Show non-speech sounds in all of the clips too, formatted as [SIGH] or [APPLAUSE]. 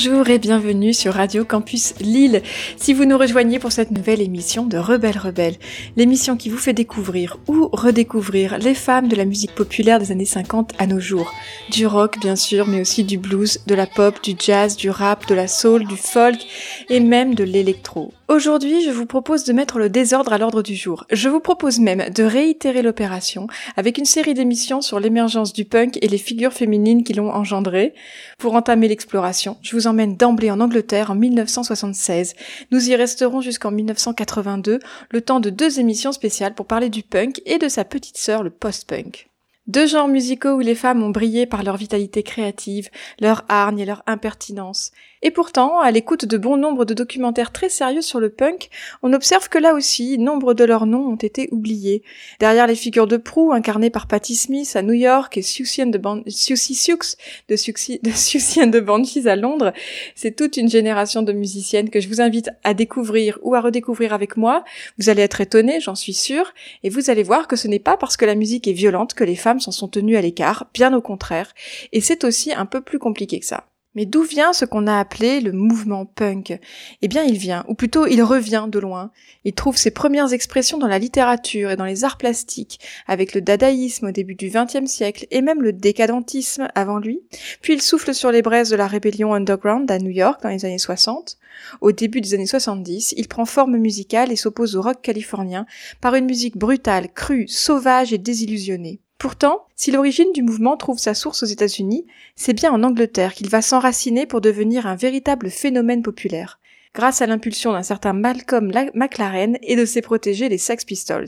Bonjour bienvenue sur Radio Campus Lille. Si vous nous rejoignez pour cette nouvelle émission de Rebelle Rebelle, l'émission qui vous fait découvrir ou redécouvrir les femmes de la musique populaire des années 50 à nos jours. Du rock bien sûr, mais aussi du blues, de la pop, du jazz, du rap, de la soul, du folk et même de l'électro. Aujourd'hui, je vous propose de mettre le désordre à l'ordre du jour. Je vous propose même de réitérer l'opération avec une série d'émissions sur l'émergence du punk et les figures féminines qui l'ont engendré. Pour entamer l'exploration, je vous emmène d'emblée en Angleterre en 1976. Nous y resterons jusqu'en 1982, le temps de deux émissions spéciales pour parler du punk et de sa petite sœur, le post-punk. Deux genres musicaux où les femmes ont brillé par leur vitalité créative, leur hargne et leur impertinence. Et pourtant, à l'écoute de bon nombre de documentaires très sérieux sur le punk, on observe que là aussi, nombre de leurs noms ont été oubliés. Derrière les figures de proue incarnées par Patti Smith à New York et Susie and the Ban- Susie de de Banshees à Londres, c'est toute une génération de musiciennes que je vous invite à découvrir ou à redécouvrir avec moi. Vous allez être étonnés, j'en suis sûre, et vous allez voir que ce n'est pas parce que la musique est violente que les femmes s'en sont tenues à l'écart, bien au contraire, et c'est aussi un peu plus compliqué que ça. Mais d'où vient ce qu'on a appelé le mouvement punk? Eh bien, il vient, ou plutôt il revient de loin. Il trouve ses premières expressions dans la littérature et dans les arts plastiques, avec le dadaïsme au début du XXe siècle et même le décadentisme avant lui. Puis il souffle sur les braises de la rébellion underground à New York dans les années 60. Au début des années 70, il prend forme musicale et s'oppose au rock californien par une musique brutale, crue, sauvage et désillusionnée. Pourtant, si l'origine du mouvement trouve sa source aux États-Unis, c'est bien en Angleterre qu'il va s'enraciner pour devenir un véritable phénomène populaire, grâce à l'impulsion d'un certain Malcolm La- McLaren et de ses protégés les Sex Pistols.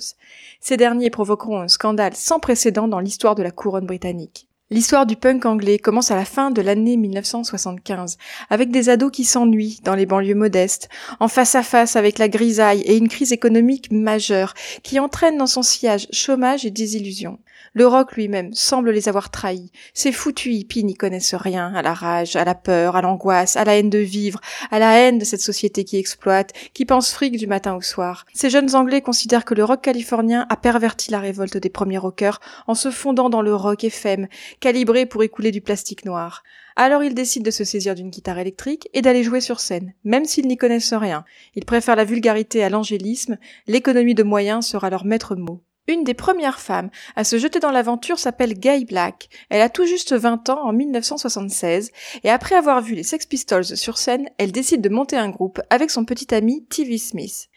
Ces derniers provoqueront un scandale sans précédent dans l'histoire de la couronne britannique. L'histoire du punk anglais commence à la fin de l'année 1975, avec des ados qui s'ennuient dans les banlieues modestes, en face à face avec la grisaille et une crise économique majeure qui entraîne dans son sillage chômage et désillusion. Le rock lui-même semble les avoir trahis. Ces foutus hippies n'y connaissent rien à la rage, à la peur, à l'angoisse, à la haine de vivre, à la haine de cette société qui exploite, qui pense fric du matin au soir. Ces jeunes Anglais considèrent que le rock californien a perverti la révolte des premiers rockers en se fondant dans le rock FM, calibré pour écouler du plastique noir. Alors ils décident de se saisir d'une guitare électrique et d'aller jouer sur scène, même s'ils n'y connaissent rien. Ils préfèrent la vulgarité à l'angélisme, l'économie de moyens sera leur maître mot. Une des premières femmes à se jeter dans l'aventure s'appelle Gay Black. Elle a tout juste 20 ans en 1976 et après avoir vu les Sex Pistols sur scène, elle décide de monter un groupe avec son petit ami TV Smith.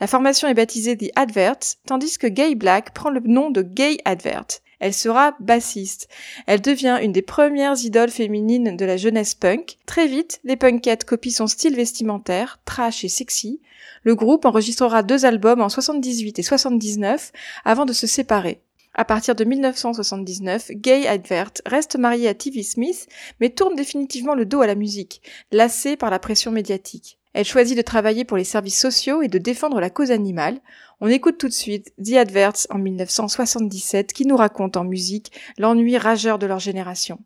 La formation est baptisée The Adverts, tandis que Gay Black prend le nom de Gay Advert. Elle sera bassiste. Elle devient une des premières idoles féminines de la jeunesse punk. Très vite, les punkettes copient son style vestimentaire, trash et sexy. Le groupe enregistrera deux albums en 78 et 79 avant de se séparer. À partir de 1979, Gay Advert reste mariée à TV Smith, mais tourne définitivement le dos à la musique, lassée par la pression médiatique. Elle choisit de travailler pour les services sociaux et de défendre la cause animale. On écoute tout de suite The Adverts en 1977 qui nous raconte en musique l'ennui rageur de leur génération.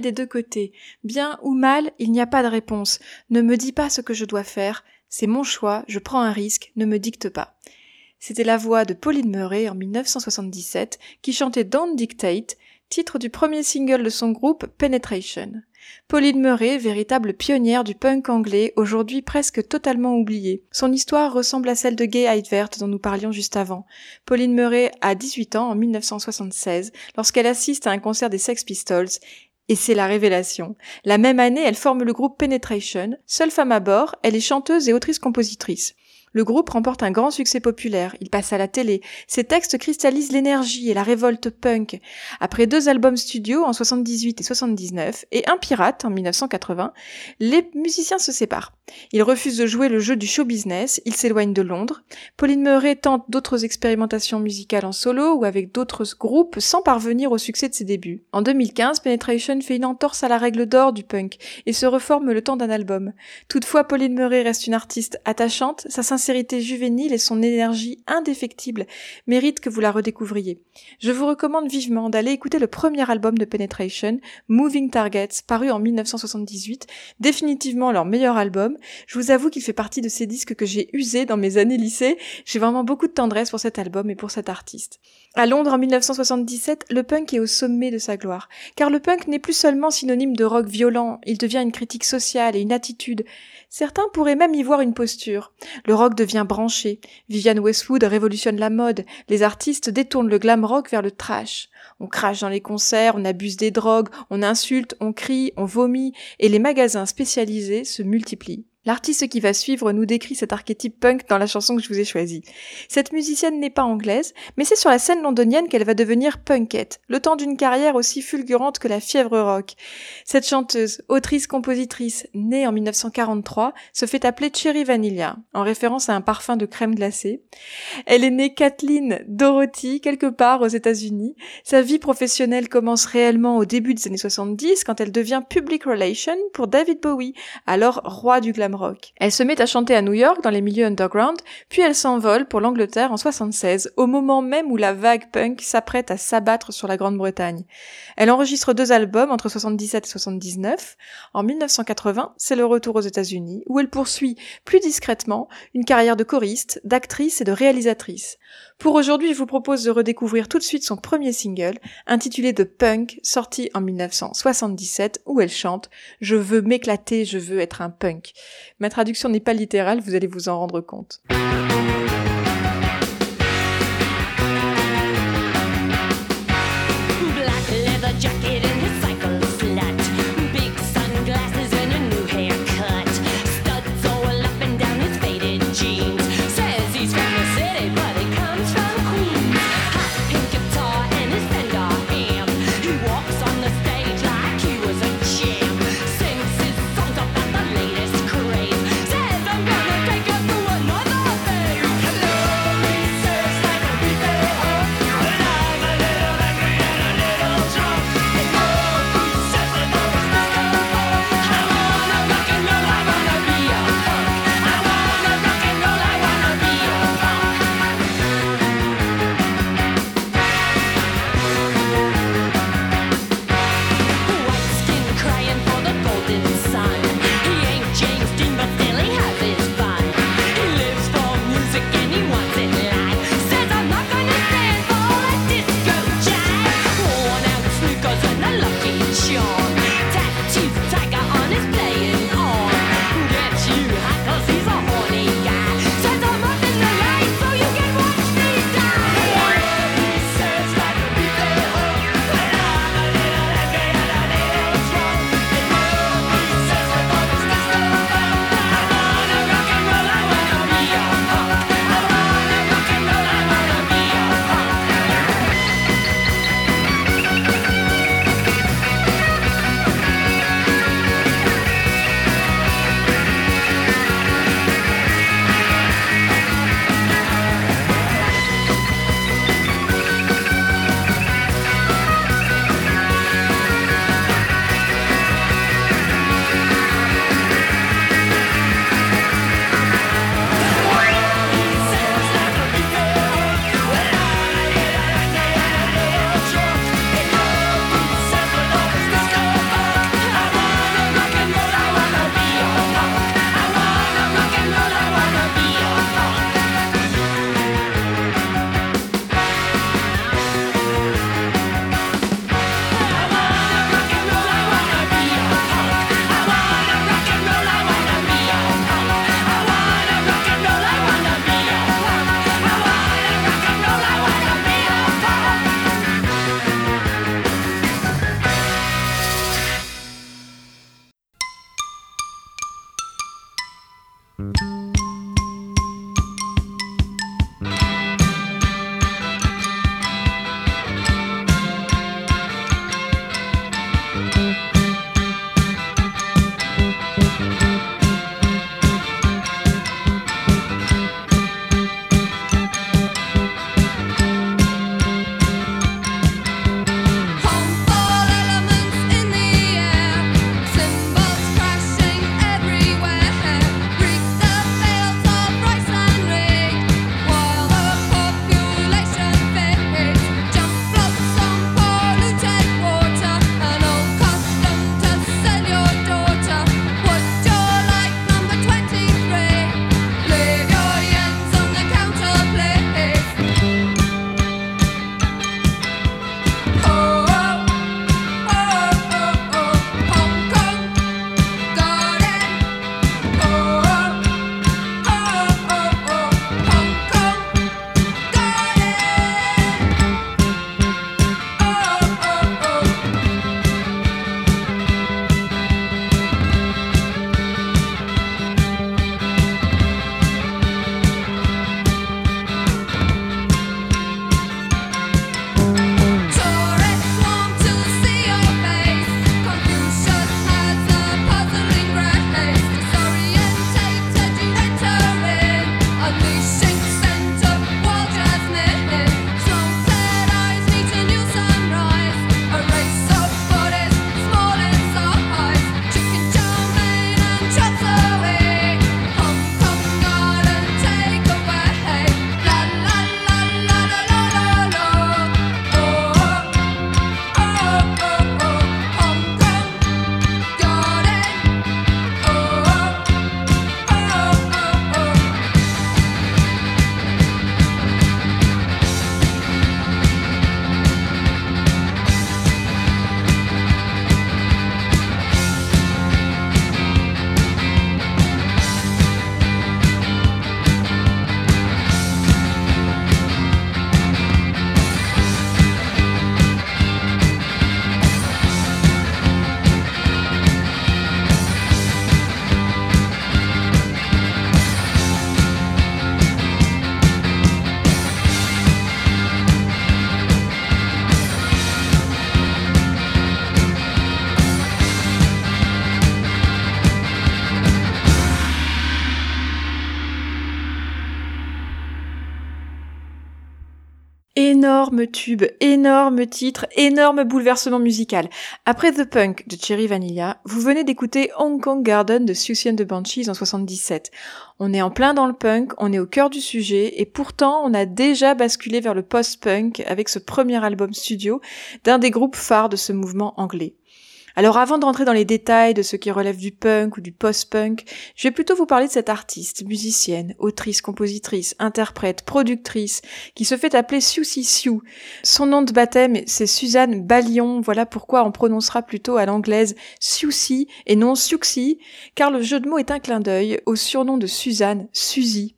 Des deux côtés. Bien ou mal, il n'y a pas de réponse. Ne me dis pas ce que je dois faire. C'est mon choix, je prends un risque, ne me dicte pas. C'était la voix de Pauline Murray en 1977 qui chantait Don't Dictate, titre du premier single de son groupe Penetration. Pauline Murray, véritable pionnière du punk anglais, aujourd'hui presque totalement oubliée. Son histoire ressemble à celle de Gay Eidvert dont nous parlions juste avant. Pauline Murray a 18 ans en 1976 lorsqu'elle assiste à un concert des Sex Pistols et c'est la révélation. La même année, elle forme le groupe Penetration. Seule femme à bord, elle est chanteuse et autrice-compositrice. Le groupe remporte un grand succès populaire, il passe à la télé, ses textes cristallisent l'énergie et la révolte punk. Après deux albums studio en 78 et 79 et un pirate en 1980, les musiciens se séparent. Ils refusent de jouer le jeu du show business, ils s'éloignent de Londres. Pauline Murray tente d'autres expérimentations musicales en solo ou avec d'autres groupes sans parvenir au succès de ses débuts. En 2015, Penetration fait une entorse à la règle d'or du punk et se reforme le temps d'un album. Toutefois, Pauline Murray reste une artiste attachante, sa sincérité juvénile et son énergie indéfectible méritent que vous la redécouvriez. Je vous recommande vivement d'aller écouter le premier album de Penetration, Moving Targets, paru en 1978, définitivement leur meilleur album. Je vous avoue qu'il fait partie de ces disques que j'ai usés dans mes années lycée. J'ai vraiment beaucoup de tendresse pour cet album et pour cet artiste. À Londres en 1977, le punk est au sommet de sa gloire. Car le punk n'est plus seulement synonyme de rock violent, il devient une critique sociale et une attitude. Certains pourraient même y voir une posture. Le rock devient branché. Vivian Westwood révolutionne la mode. Les artistes détournent le glam rock vers le trash. On crache dans les concerts, on abuse des drogues, on insulte, on crie, on vomit, et les magasins spécialisés se multiplient. L'artiste qui va suivre nous décrit cet archétype punk dans la chanson que je vous ai choisie. Cette musicienne n'est pas anglaise, mais c'est sur la scène londonienne qu'elle va devenir punkette, le temps d'une carrière aussi fulgurante que la fièvre rock. Cette chanteuse, autrice-compositrice, née en 1943, se fait appeler Cherry Vanilla, en référence à un parfum de crème glacée. Elle est née Kathleen Dorothy, quelque part aux États-Unis. Sa vie professionnelle commence réellement au début des années 70, quand elle devient public relation pour David Bowie, alors roi du Elle se met à chanter à New York dans les milieux underground, puis elle s'envole pour l'Angleterre en 76, au moment même où la vague punk s'apprête à s'abattre sur la Grande-Bretagne. Elle enregistre deux albums entre 77 et 79. En 1980, c'est le retour aux États-Unis, où elle poursuit plus discrètement une carrière de choriste, d'actrice et de réalisatrice. Pour aujourd'hui, je vous propose de redécouvrir tout de suite son premier single, intitulé The Punk, sorti en 1977, où elle chante Je veux m'éclater, je veux être un punk. Ma traduction n'est pas littérale, vous allez vous en rendre compte. Mm-hmm. Énorme tube, énorme titre, énorme bouleversement musical. Après The Punk de Cherry Vanilla, vous venez d'écouter Hong Kong Garden de Susie and the Banshees en 77. On est en plein dans le punk, on est au cœur du sujet, et pourtant on a déjà basculé vers le post-punk avec ce premier album studio d'un des groupes phares de ce mouvement anglais. Alors avant de rentrer dans les détails de ce qui relève du punk ou du post-punk, je vais plutôt vous parler de cette artiste, musicienne, autrice, compositrice, interprète, productrice, qui se fait appeler Siouxsie Sioux. Son nom de baptême, c'est Suzanne Ballion, voilà pourquoi on prononcera plutôt à l'anglaise Siouxsie et non Siouxsie, car le jeu de mots est un clin d'œil au surnom de Suzanne, Suzy.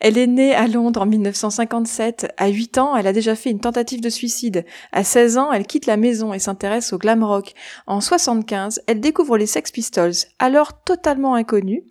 Elle est née à Londres en 1957. À 8 ans, elle a déjà fait une tentative de suicide. À 16 ans, elle quitte la maison et s'intéresse au glam rock. En 75, elle découvre les Sex Pistols, alors totalement inconnus.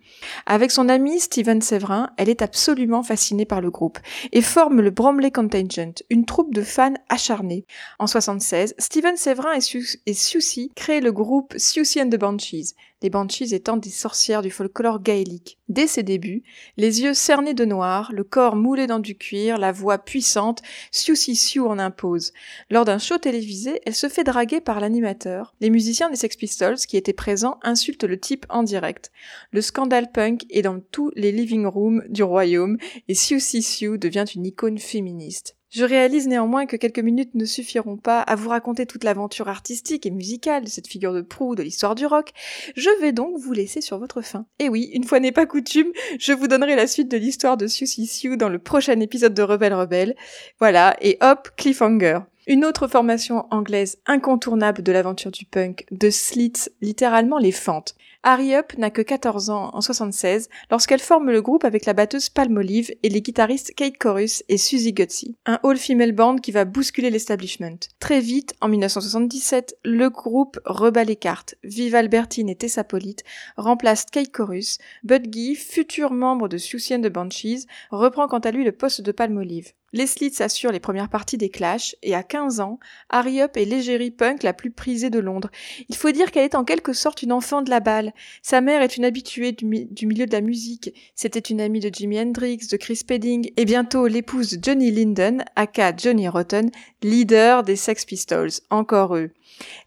Avec son ami Steven Severin, elle est absolument fascinée par le groupe et forme le Bromley Contingent, une troupe de fans acharnés. En 76, Steven Severin et, Su- et Siouxsie créent le groupe Siouxsie and the Banshees, les Banshees étant des sorcières du folklore gaélique. Dès ses débuts, les yeux cernés de noir, le corps moulé dans du cuir, la voix puissante, Siouxsie Sioux en impose. Lors d'un show télévisé, elle se fait draguer par l'animateur. Les musiciens des Sex Pistols qui étaient présents insultent le type en direct. Le scandale punk est dans tous les living rooms du royaume et Siouxsie Sioux devient une icône féministe. Je réalise néanmoins que quelques minutes ne suffiront pas à vous raconter toute l'aventure artistique et musicale de cette figure de proue de l'histoire du rock. Je vais donc vous laisser sur votre faim. Et oui, une fois n'est pas coutume, je vous donnerai la suite de l'histoire de Siouxsie Sioux dans le prochain épisode de Rebelle Rebelle. Voilà, et hop, cliffhanger. Une autre formation anglaise incontournable de l'aventure du punk, The Slits, littéralement les fentes. Harry Up n'a que 14 ans en 76 lorsqu'elle forme le groupe avec la batteuse Palmolive et les guitaristes Kate Chorus et Suzy Gutsy. Un all-female band qui va bousculer l'establishment. Très vite, en 1977, le groupe rebat les cartes. Vive Albertine et Tessa Polite remplacent Kate Chorus. Bud Guy, futur membre de Susie and the Banshees, reprend quant à lui le poste de Palmolive. Les Slits assurent les premières parties des Clash, et à 15 ans, Harry Up est l'égérie punk la plus prisée de Londres. Il faut dire qu'elle est en quelque sorte une enfant de la balle. Sa mère est une habituée du, mi- du milieu de la musique. C'était une amie de Jimi Hendrix, de Chris Spedding, et bientôt l'épouse de Johnny Linden, aka Johnny Rotten, leader des Sex Pistols. Encore eux.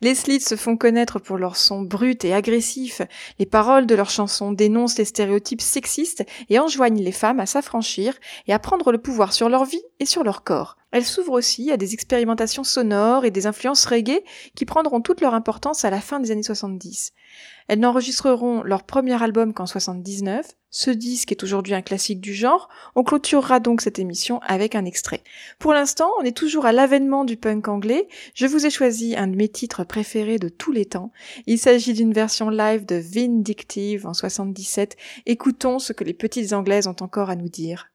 Les Slits se font connaître pour leur son brut et agressif. Les paroles de leurs chansons dénoncent les stéréotypes sexistes et enjoignent les femmes à s'affranchir et à prendre le pouvoir sur leur vie et sur leur corps. Elles s'ouvrent aussi à des expérimentations sonores et des influences reggae qui prendront toute leur importance à la fin des années 70. Elles n'enregistreront leur premier album qu'en 79. Ce disque est aujourd'hui un classique du genre. On clôturera donc cette émission avec un extrait. Pour l'instant, on est toujours à l'avènement du punk anglais. Je vous ai choisi un de mes titres préférés de tous les temps. Il s'agit d'une version live de Vindictive en 77. Écoutons ce que les petites anglaises ont encore à nous dire.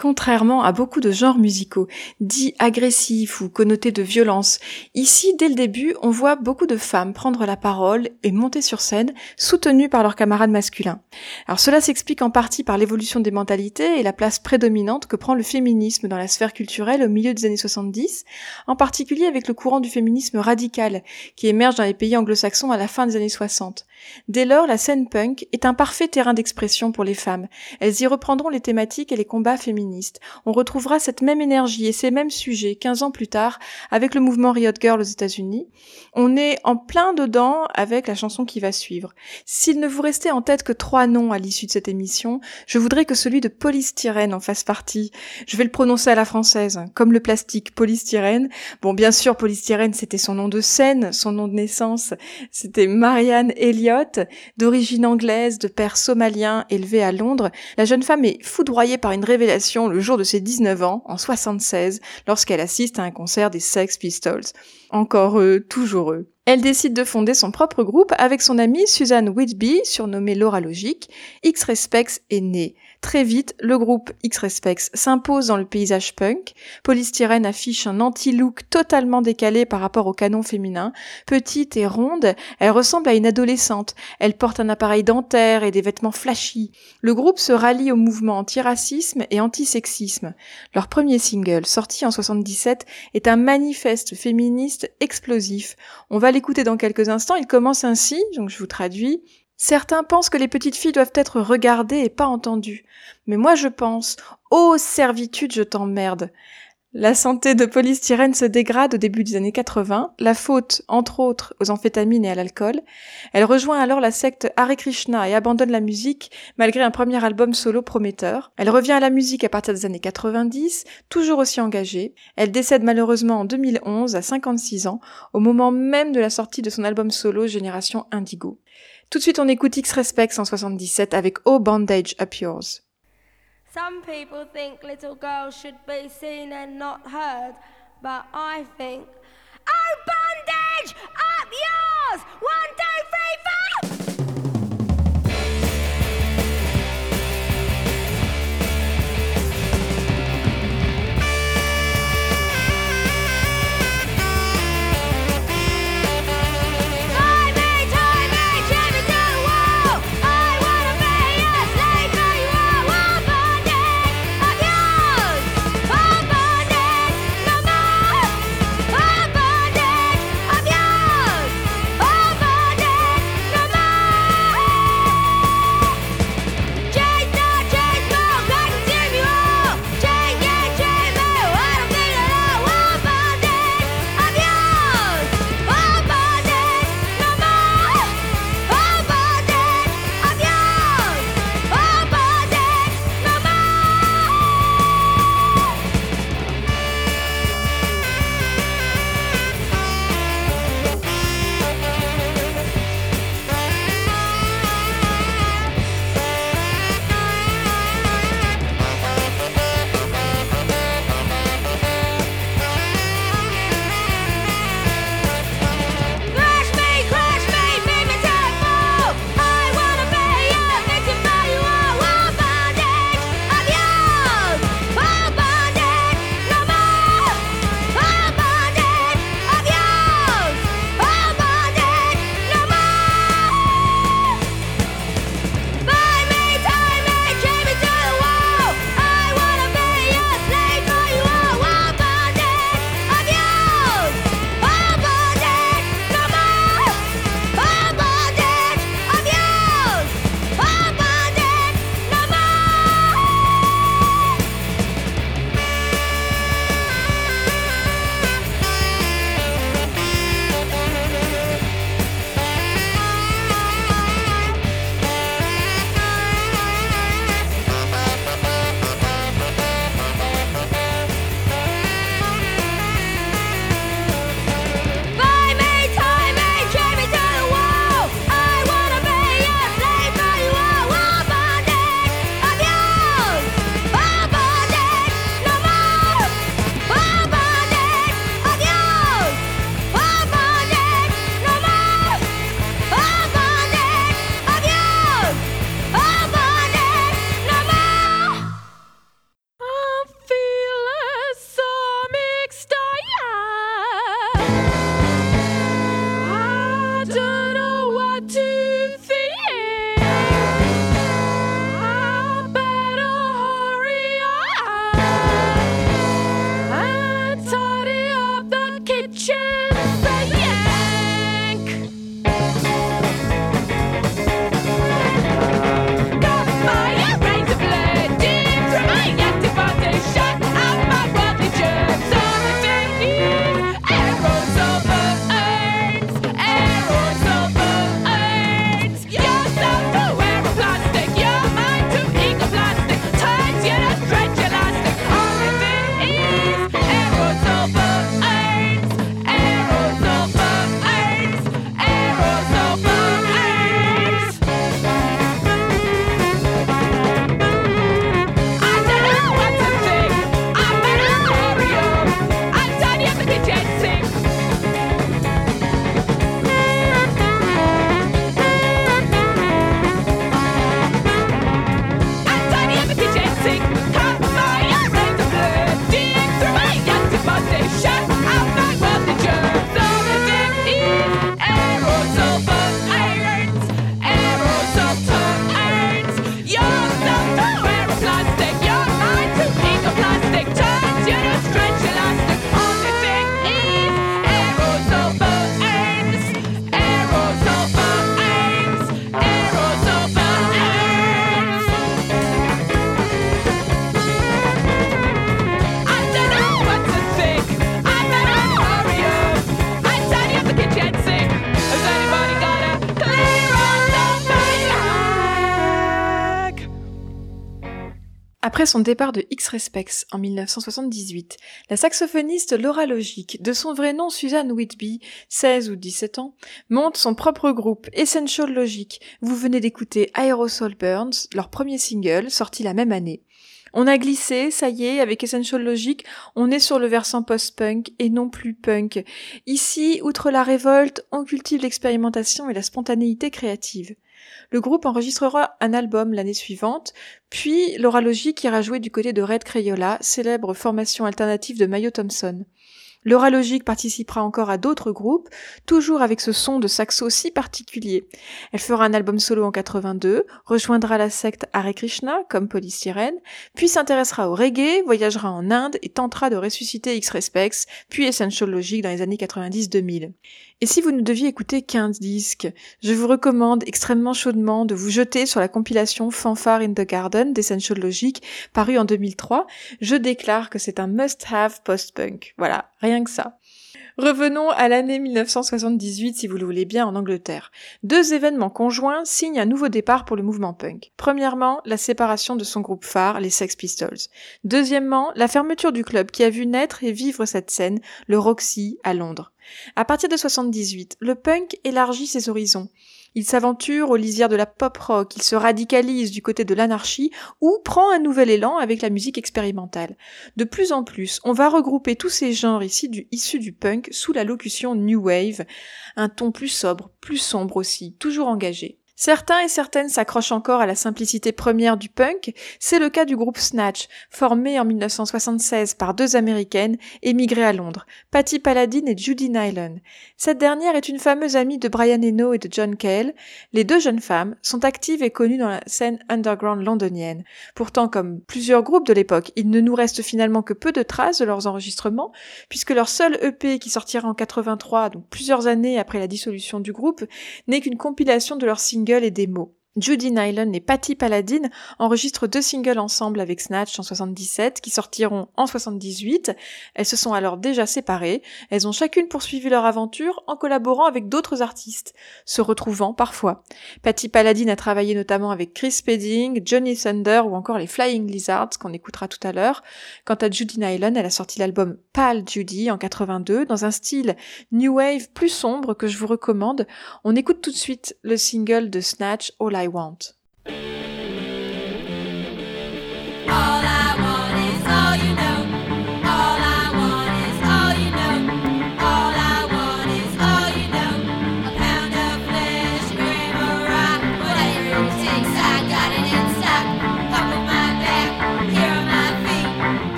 Contrairement à beaucoup de genres musicaux, dits agressifs ou connotés de violence, ici, dès le début, on voit beaucoup de femmes prendre la parole et monter sur scène, soutenues par leurs camarades masculins. Alors cela s'explique en partie par l'évolution des mentalités et la place prédominante que prend le féminisme dans la sphère culturelle au milieu des années 70, en particulier avec le courant du féminisme radical, qui émerge dans les pays anglo-saxons à la fin des années 60. Dès lors, la scène punk est un parfait terrain d'expression pour les femmes. Elles y reprendront les thématiques et les combats féministes. On retrouvera cette même énergie et ces mêmes sujets 15 ans plus tard avec le mouvement Riot Girl aux États-Unis. On est en plein dedans avec la chanson qui va suivre. S'il ne vous restait en tête que trois noms à l'issue de cette émission, je voudrais que celui de polystyrène en fasse partie. Je vais le prononcer à la française, comme le plastique polystyrène. Bon, bien sûr, polystyrène, c'était son nom de scène, son nom de naissance. C'était Marianne D'origine anglaise, de père somalien, élevée à Londres. La jeune femme est foudroyée par une révélation le jour de ses 19 ans, en 76, lorsqu'elle assiste à un concert des Sex Pistols. Encore eux, toujours eux. Elle décide de fonder son propre groupe avec son amie Suzanne Whitby, surnommée Laura Logique. X-Respects est née. Très vite, le groupe X-Respects s'impose dans le paysage punk. Polystyrène affiche un anti-look totalement décalé par rapport au canon féminin. Petite et ronde, elle ressemble à une adolescente. Elle porte un appareil dentaire et des vêtements flashy. Le groupe se rallie au mouvement antiracisme et antisexisme. Leur premier single, sorti en 77, est un manifeste féministe explosif. On va l'écouter dans quelques instants. Il commence ainsi, donc je vous traduis. Certains pensent que les petites filles doivent être regardées et pas entendues. Mais moi je pense, ô servitude, je t'emmerde. La santé de polystyrène se dégrade au début des années 80, la faute, entre autres, aux amphétamines et à l'alcool. Elle rejoint alors la secte Hare Krishna et abandonne la musique malgré un premier album solo prometteur. Elle revient à la musique à partir des années 90, toujours aussi engagée. Elle décède malheureusement en 2011 à 56 ans, au moment même de la sortie de son album solo Génération Indigo. Tout de suite, on écoute X-Respects en 77 avec Oh Bandage Up Yours. Some people think little girls should be seen and not heard, but I think, oh, bondage up yours! One, two, son départ de X-Respects en 1978, la saxophoniste Laura Logic, de son vrai nom Suzanne Whitby, 16 ou 17 ans, monte son propre groupe Essential Logic. Vous venez d'écouter Aerosol Burns, leur premier single, sorti la même année. On a glissé, ça y est, avec Essential Logic, on est sur le versant post-punk et non plus punk. Ici, outre la révolte, on cultive l'expérimentation et la spontanéité créative. Le groupe enregistrera un album l'année suivante, puis Laura Logic ira jouer du côté de Red Crayola, célèbre formation alternative de Mayo Thompson. Laura Logic participera encore à d'autres groupes, toujours avec ce son de saxo si particulier. Elle fera un album solo en 82, rejoindra la secte Hare Krishna comme polystyrène, puis s'intéressera au reggae, voyagera en Inde et tentera de ressusciter X-Respects, puis Essential Logic dans les années 90-2000. Et si vous ne deviez écouter 15 disques, je vous recommande extrêmement chaudement de vous jeter sur la compilation Fanfare in the Garden d'Essential Logic, parue en 2003. Je déclare que c'est un must-have post-punk. Voilà, rien que ça. Revenons à l'année 1978, si vous le voulez bien, en Angleterre. Deux événements conjoints signent un nouveau départ pour le mouvement punk. Premièrement, la séparation de son groupe phare, les Sex Pistols. Deuxièmement, la fermeture du club qui a vu naître et vivre cette scène, le Roxy, à Londres. À partir de 78, le punk élargit ses horizons. Il s'aventure aux lisières de la pop rock, il se radicalise du côté de l'anarchie ou prend un nouvel élan avec la musique expérimentale. De plus en plus, on va regrouper tous ces genres ici du, issus du punk sous la locution New Wave, un ton plus sobre, plus sombre aussi, toujours engagé. Certains et certaines s'accrochent encore à la simplicité première du punk, c'est le cas du groupe Snatch, formé en 1976 par deux américaines émigrées à Londres, Patty Paladin et Judy Nyland. Cette dernière est une fameuse amie de Brian Eno et de John Cale. Les deux jeunes femmes sont actives et connues dans la scène underground londonienne. Pourtant, comme plusieurs groupes de l'époque, il ne nous reste finalement que peu de traces de leurs enregistrements, puisque leur seul EP qui sortira en 83, donc plusieurs années après la dissolution du groupe, n'est qu'une compilation de leurs singles et démos. Judy Nyland et Patty Paladin enregistrent deux singles ensemble avec Snatch en 77 qui sortiront en 78. Elles se sont alors déjà séparées. Elles ont chacune poursuivi leur aventure en collaborant avec d'autres artistes, se retrouvant parfois. Patty Paladin a travaillé notamment avec Chris Spedding, Johnny Thunder ou encore les Flying Lizards qu'on écoutera tout à l'heure. Quant à Judy Nyland, elle a sorti l'album Pal Judy en 82 dans un style new wave plus sombre que je vous recommande. On écoute tout de suite le single de Snatch All I Want.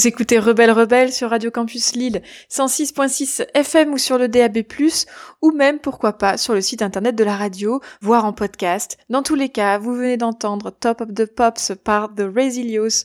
Vous écoutez Rebelle Rebelle sur Radio Campus Lille 106.6 FM ou sur le DAB+, ou même, pourquoi pas, sur le site internet de la radio, voire en podcast. Dans tous les cas, vous venez d'entendre Top of the Pops par The Resilios.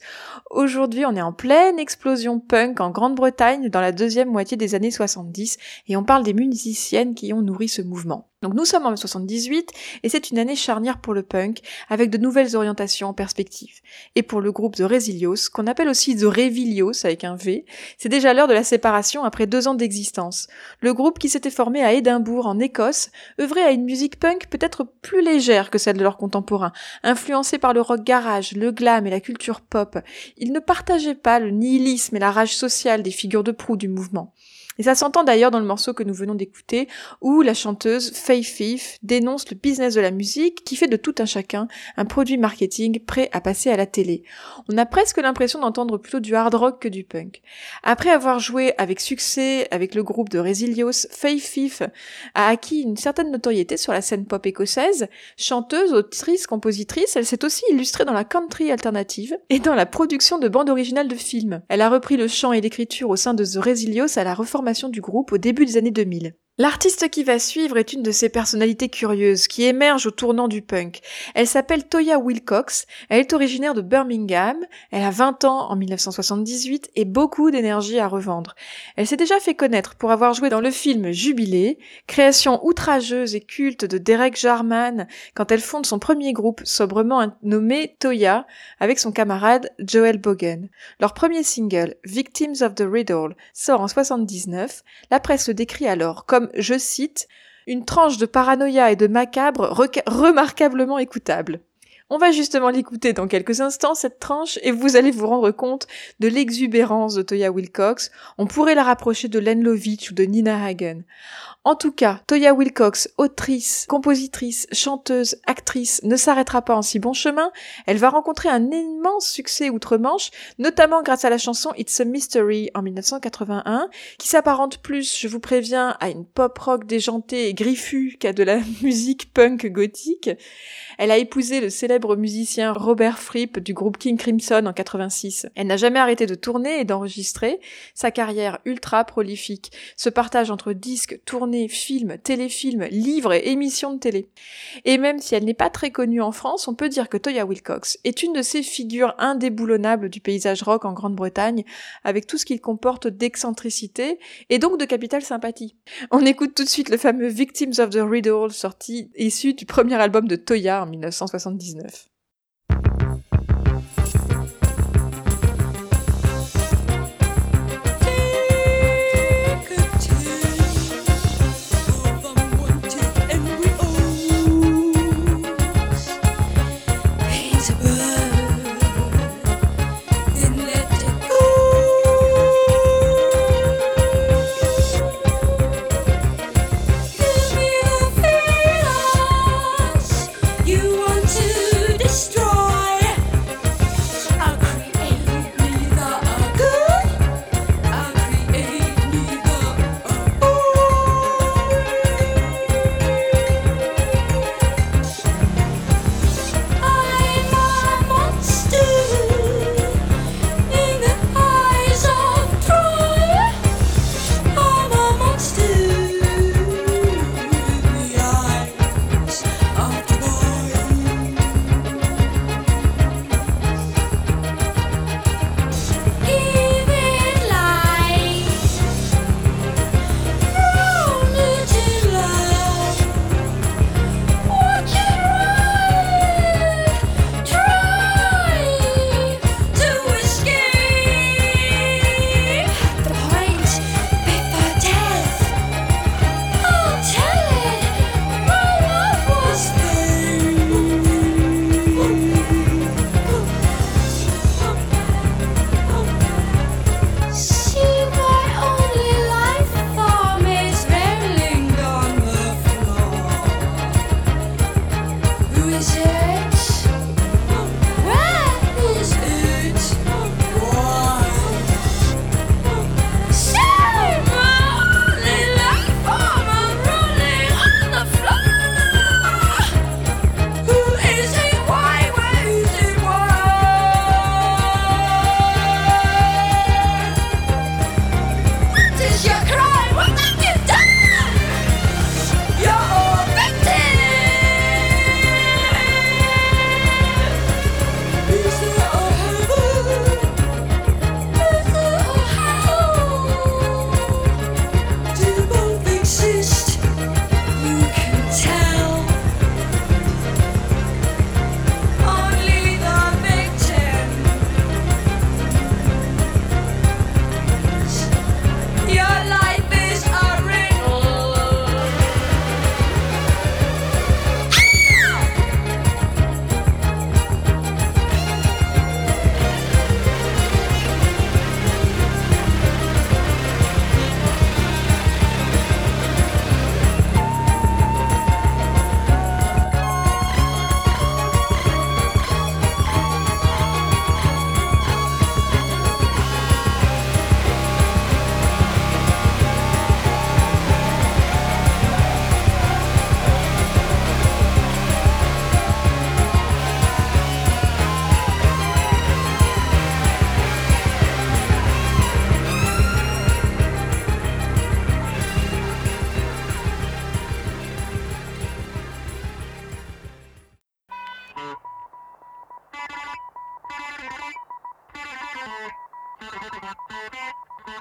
Aujourd'hui, on est en pleine explosion punk en Grande-Bretagne dans la deuxième moitié des années 70 et on parle des musiciennes qui ont nourri ce mouvement. Donc nous sommes en 78 et c'est une année charnière pour le punk avec de nouvelles orientations en perspective. Et pour le groupe The Resilios, qu'on appelle aussi The Revilios avec un V, c'est déjà l'heure de la séparation après deux ans d'existence. Le groupe qui s'était formé à Édimbourg en Écosse œuvrait à une musique punk peut-être plus légère que celle de leurs contemporains, influencée par le rock garage, le glam et la culture pop. Ils ne partageaient pas le nihilisme et la rage sociale des figures de proue du mouvement. Et ça s'entend d'ailleurs dans le morceau que nous venons d'écouter, où la chanteuse Faye Fif dénonce le business de la musique qui fait de tout un chacun un produit marketing prêt à passer à la télé. On a presque l'impression d'entendre plutôt du hard rock que du punk. Après avoir joué avec succès avec le groupe de Resilios, Faye Fif a acquis une certaine notoriété sur la scène pop écossaise. Chanteuse, autrice, compositrice, elle s'est aussi illustrée dans la country alternative et dans la production de bandes originales de films. Elle a repris le chant et l'écriture au sein de The Resilios à la reformation du groupe au début des années 2000. L'artiste qui va suivre est une de ces personnalités curieuses qui émergent au tournant du punk. Elle s'appelle Toya Wilcox, elle est originaire de Birmingham, elle a 20 ans en 1978 et beaucoup d'énergie à revendre. Elle s'est déjà fait connaître pour avoir joué dans le film Jubilé, création outrageuse et culte de Derek Jarman quand elle fonde son premier groupe sobrement nommé Toya avec son camarade Joel Bogan. Leur premier single, Victims of the Riddle, sort en 79. La presse le décrit alors comme je cite, une tranche de paranoïa et de macabre remarquablement écoutable. On va justement l'écouter dans quelques instants, cette tranche, et vous allez vous rendre compte de l'exubérance de Toya Wilcox. On pourrait la rapprocher de Len Lovitch ou de Nina Hagen. En tout cas, Toya Wilcox, autrice, compositrice, chanteuse, actrice, ne s'arrêtera pas en si bon chemin. Elle va rencontrer un immense succès outre-Manche, notamment grâce à la chanson It's a Mystery en 1981, qui s'apparente plus, je vous préviens, à une pop rock déjantée et griffue qu'à de la [LAUGHS] musique punk gothique. Elle a épousé le célèbre musicien Robert Fripp du groupe King Crimson en 86. Elle n'a jamais arrêté de tourner et d'enregistrer. Sa carrière ultra prolifique se partage entre disques, tournées, films, téléfilms, livres et émissions de télé. Et même si elle n'est pas très connue en France, on peut dire que Toya Wilcox est une de ces figures indéboulonnables du paysage rock en Grande-Bretagne, avec tout ce qu'il comporte d'excentricité et donc de capital sympathie. On écoute tout de suite le fameux Victims of the Riddle sorti issu du premier album de Toya en 1979.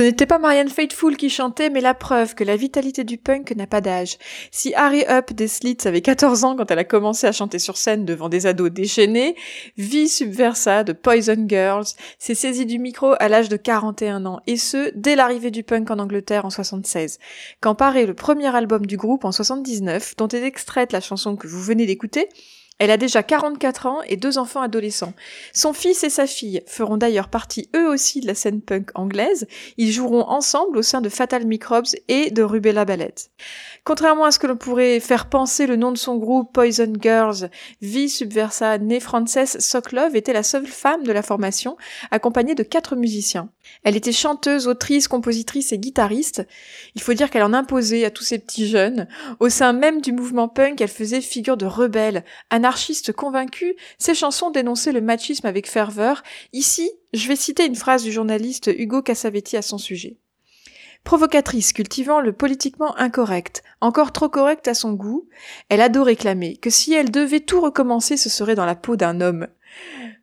Ce n'était pas Marianne Faithfull qui chantait, mais la preuve que la vitalité du punk n'a pas d'âge. Si Harry Up des Slits avait 14 ans quand elle a commencé à chanter sur scène devant des ados déchaînés, Vie Subversa de Poison Girls s'est saisie du micro à l'âge de 41 ans, et ce, dès l'arrivée du punk en Angleterre en 76. Quand paraît le premier album du groupe en 79, dont est extraite la chanson que vous venez d'écouter, elle a déjà 44 ans et deux enfants adolescents. Son fils et sa fille feront d'ailleurs partie eux aussi de la scène punk anglaise. Ils joueront ensemble au sein de Fatal Microbes et de Rubella Ballet. Contrairement à ce que l'on pourrait faire penser le nom de son groupe Poison Girls, V Subversa, née Frances Sokolov, était la seule femme de la formation, accompagnée de quatre musiciens. Elle était chanteuse, autrice, compositrice et guitariste. Il faut dire qu'elle en imposait à tous ces petits jeunes. Au sein même du mouvement punk, elle faisait figure de rebelle, anarchiste convaincue. Ses chansons dénonçaient le machisme avec ferveur. Ici, je vais citer une phrase du journaliste Hugo Cassavetti à son sujet. Provocatrice, cultivant le politiquement incorrect, encore trop correcte à son goût, elle ado réclamer que si elle devait tout recommencer, ce serait dans la peau d'un homme.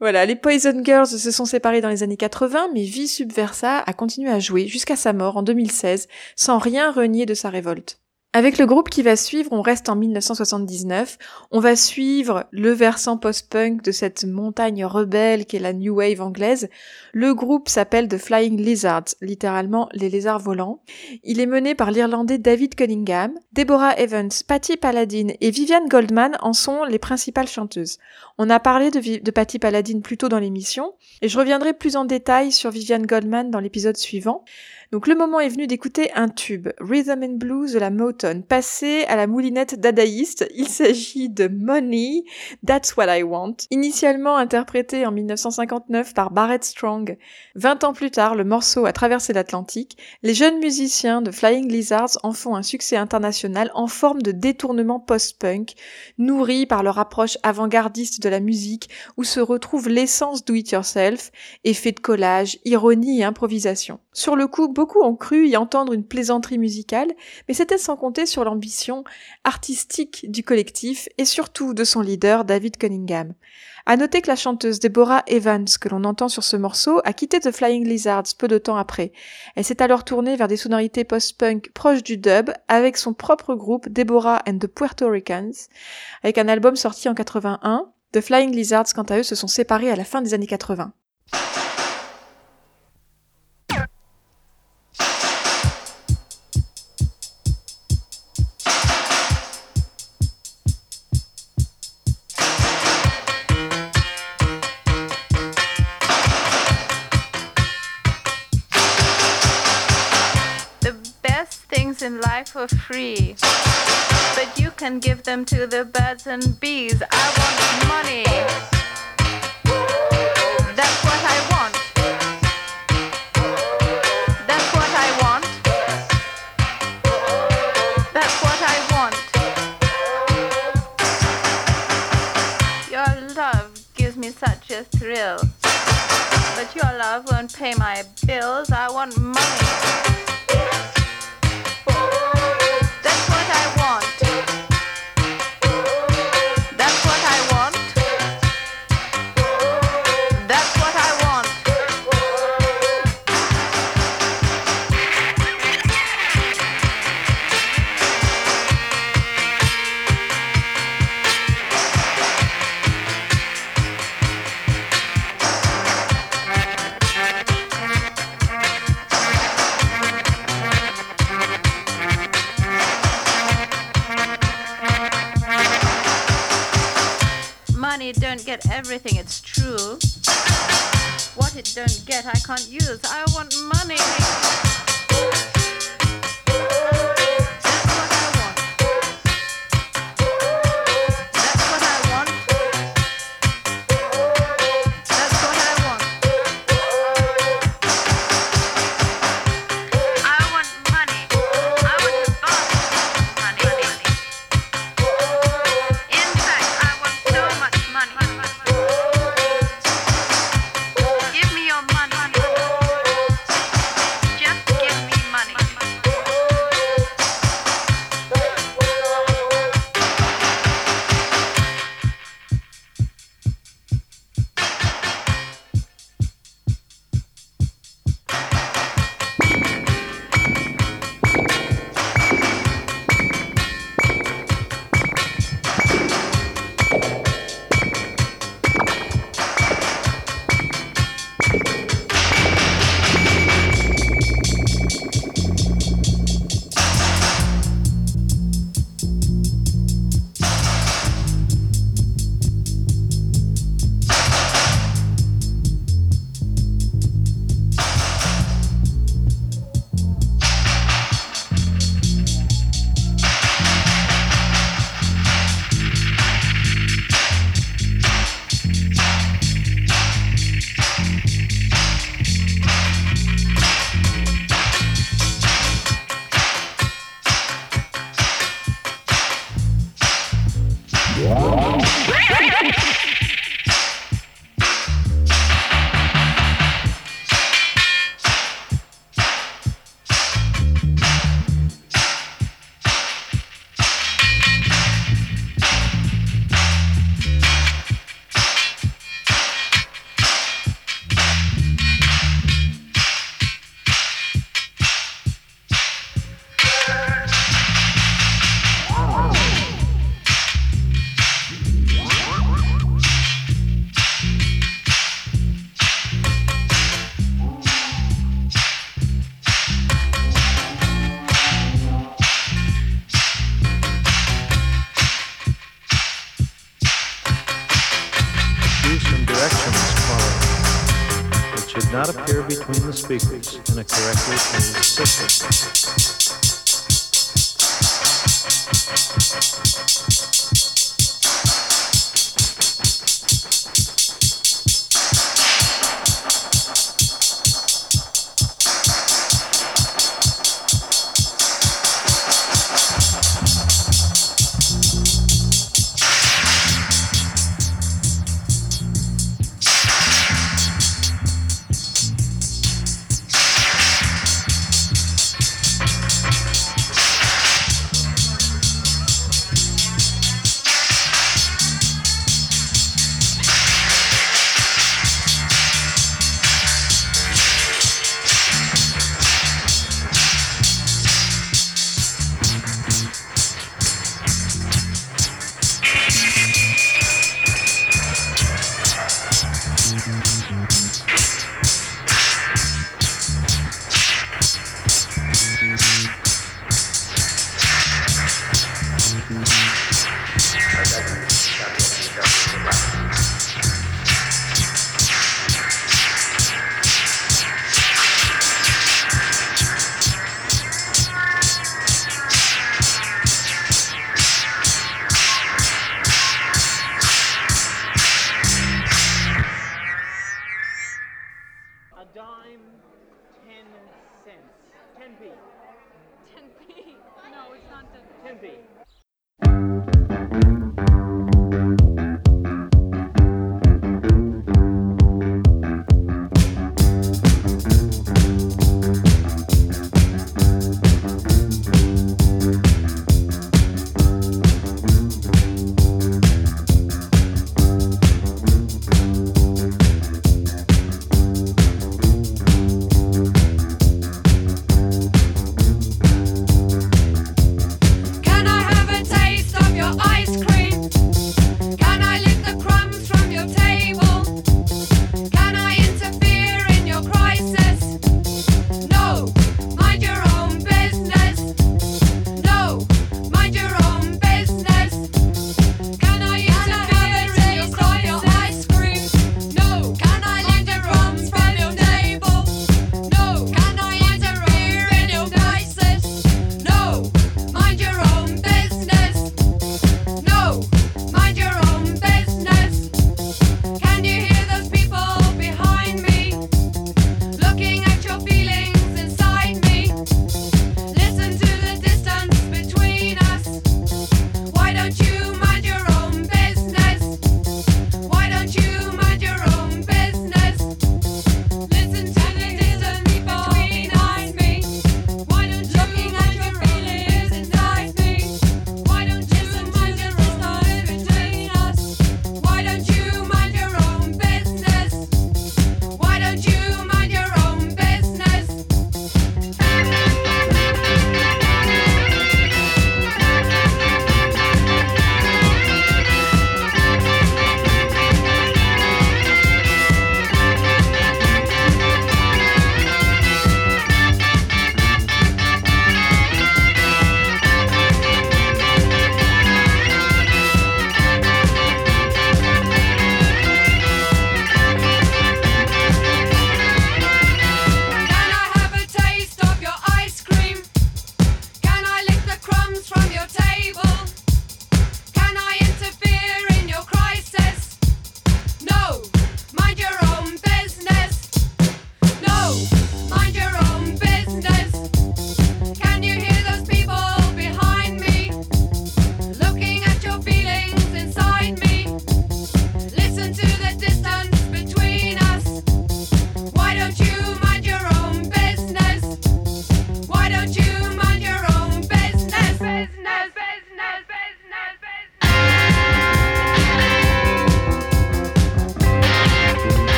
Voilà, les Poison Girls se sont séparés dans les années 80, mais V Subversa a continué à jouer jusqu'à sa mort en 2016, sans rien renier de sa révolte. Avec le groupe qui va suivre, on reste en 1979. On va suivre le versant post-punk de cette montagne rebelle qu'est la New Wave anglaise. Le groupe s'appelle The Flying Lizards, littéralement les lézards volants. Il est mené par l'Irlandais David Cunningham. Deborah Evans, Patty Paladin et Viviane Goldman en sont les principales chanteuses. On a parlé de, Patty Paladin plus tôt dans l'émission, et je reviendrai plus en détail sur Viviane Goldman dans l'épisode suivant. Donc le moment est venu d'écouter un tube, Rhythm and Blues de la Motown, passé à la moulinette dadaïste. Il s'agit de Money, That's What I Want, initialement interprété en 1959 par Barrett Strong. Vingt ans plus tard, le morceau a traversé l'Atlantique. Les jeunes musiciens de Flying Lizards en font un succès international en forme de détournement post-punk, nourri par leur approche avant-gardiste de la musique où se retrouve l'essence do it yourself, effet de collage, ironie et improvisation. Sur le coup, beaucoup ont cru y entendre une plaisanterie musicale, mais c'était sans compter sur l'ambition artistique du collectif et surtout de son leader David Cunningham. À noter que la chanteuse Deborah Evans, que l'on entend sur ce morceau, a quitté The Flying Lizards peu de temps après. Elle s'est alors tournée vers des sonorités post-punk proches du dub avec son propre groupe Deborah and the Puerto Ricans, avec un album sorti en 81. The Flying Lizards, quant à eux, se sont séparés à la fin des années 80. Are free, but you can give them to the birds and bees. I want money. That's what I want. That's what I want. That's what I want. Your love gives me such a thrill. But your love won't pay my bills. I want money.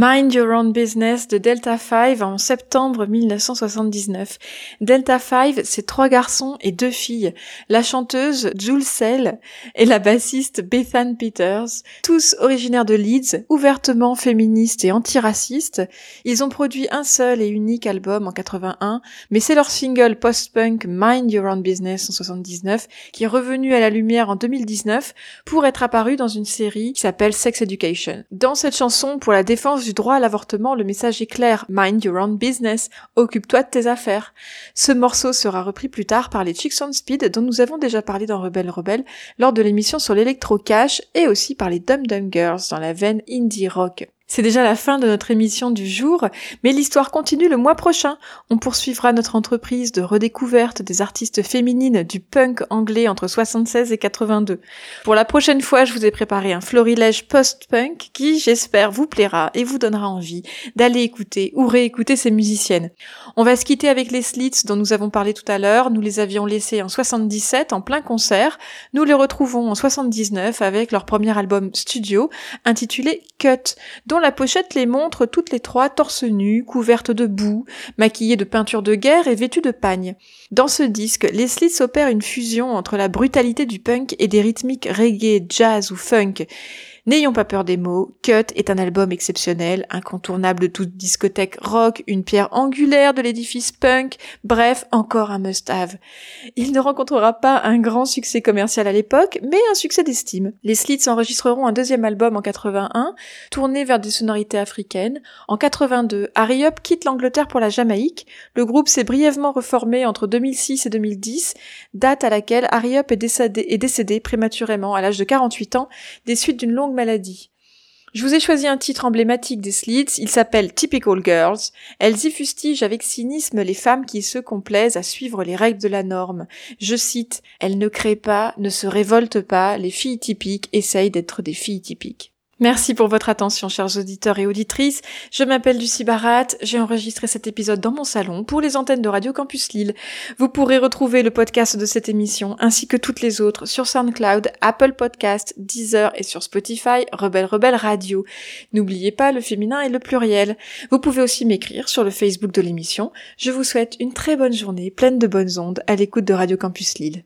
Mind Your Own Business de Delta 5 en septembre 1979. Delta 5, c'est trois garçons et deux filles. La chanteuse Jules Sell et la bassiste Bethan Peters, tous originaires de Leeds, ouvertement féministes et antiracistes. Ils ont produit un seul et unique album en 81, mais c'est leur single post-punk Mind Your Own Business en 79 qui est revenu à la lumière en 2019 pour être apparu dans une série qui s'appelle Sex Education. Dans cette chanson, pour la défense du droit à l'avortement, le message est clair. Mind your own business. Occupe-toi de tes affaires. Ce morceau sera repris plus tard par les Chicks on Speed dont nous avons déjà parlé dans Rebelle Rebelle lors de l'émission sur l'électro-cash et aussi par les Dum Dum Girls dans la veine indie rock. C'est déjà la fin de notre émission du jour, mais l'histoire continue le mois prochain. On poursuivra notre entreprise de redécouverte des artistes féminines du punk anglais entre 76 et 82. Pour la prochaine fois, je vous ai préparé un florilège post-punk qui, j'espère, vous plaira et vous donnera envie d'aller écouter ou réécouter ces musiciennes. On va se quitter avec les Slits dont nous avons parlé tout à l'heure. Nous les avions laissés en 77 en plein concert. Nous les retrouvons en 79 avec leur premier album studio intitulé Cut, la pochette les montre toutes les trois torse nus, couvertes de boue, maquillées de peinture de guerre et vêtues de pagne. Dans ce disque, les Slits opèrent une fusion entre la brutalité du punk et des rythmiques reggae, jazz ou funk. N'ayons pas peur des mots, Cut est un album exceptionnel, incontournable de toute discothèque rock, une pierre angulaire de l'édifice punk, bref, encore un must-have. Il ne rencontrera pas un grand succès commercial à l'époque, mais un succès d'estime. Les Slits enregistreront un deuxième album en 81, tourné vers des sonorités africaines. En 82, Harry Up quitte l'Angleterre pour la Jamaïque. Le groupe s'est brièvement reformé entre 2006 et 2010, date à laquelle Harry Up est décédé, est décédé prématurément à l'âge de 48 ans des suites d'une maladie. Je vous ai choisi un titre emblématique des Slits, il s'appelle Typical Girls. Elles y fustigent avec cynisme les femmes qui se complaisent à suivre les règles de la norme. Je cite, Elles ne créent pas, ne se révoltent pas, les filles typiques essayent d'être des filles typiques. Merci pour votre attention, chers auditeurs et auditrices. Je m'appelle Lucie Barat. J'ai enregistré cet épisode dans mon salon pour les antennes de Radio Campus Lille. Vous pourrez retrouver le podcast de cette émission ainsi que toutes les autres sur SoundCloud, Apple Podcast, Deezer et sur Spotify, Rebelle Rebelle Radio. N'oubliez pas le féminin et le pluriel. Vous pouvez aussi m'écrire sur le Facebook de l'émission. Je vous souhaite une très bonne journée pleine de bonnes ondes à l'écoute de Radio Campus Lille.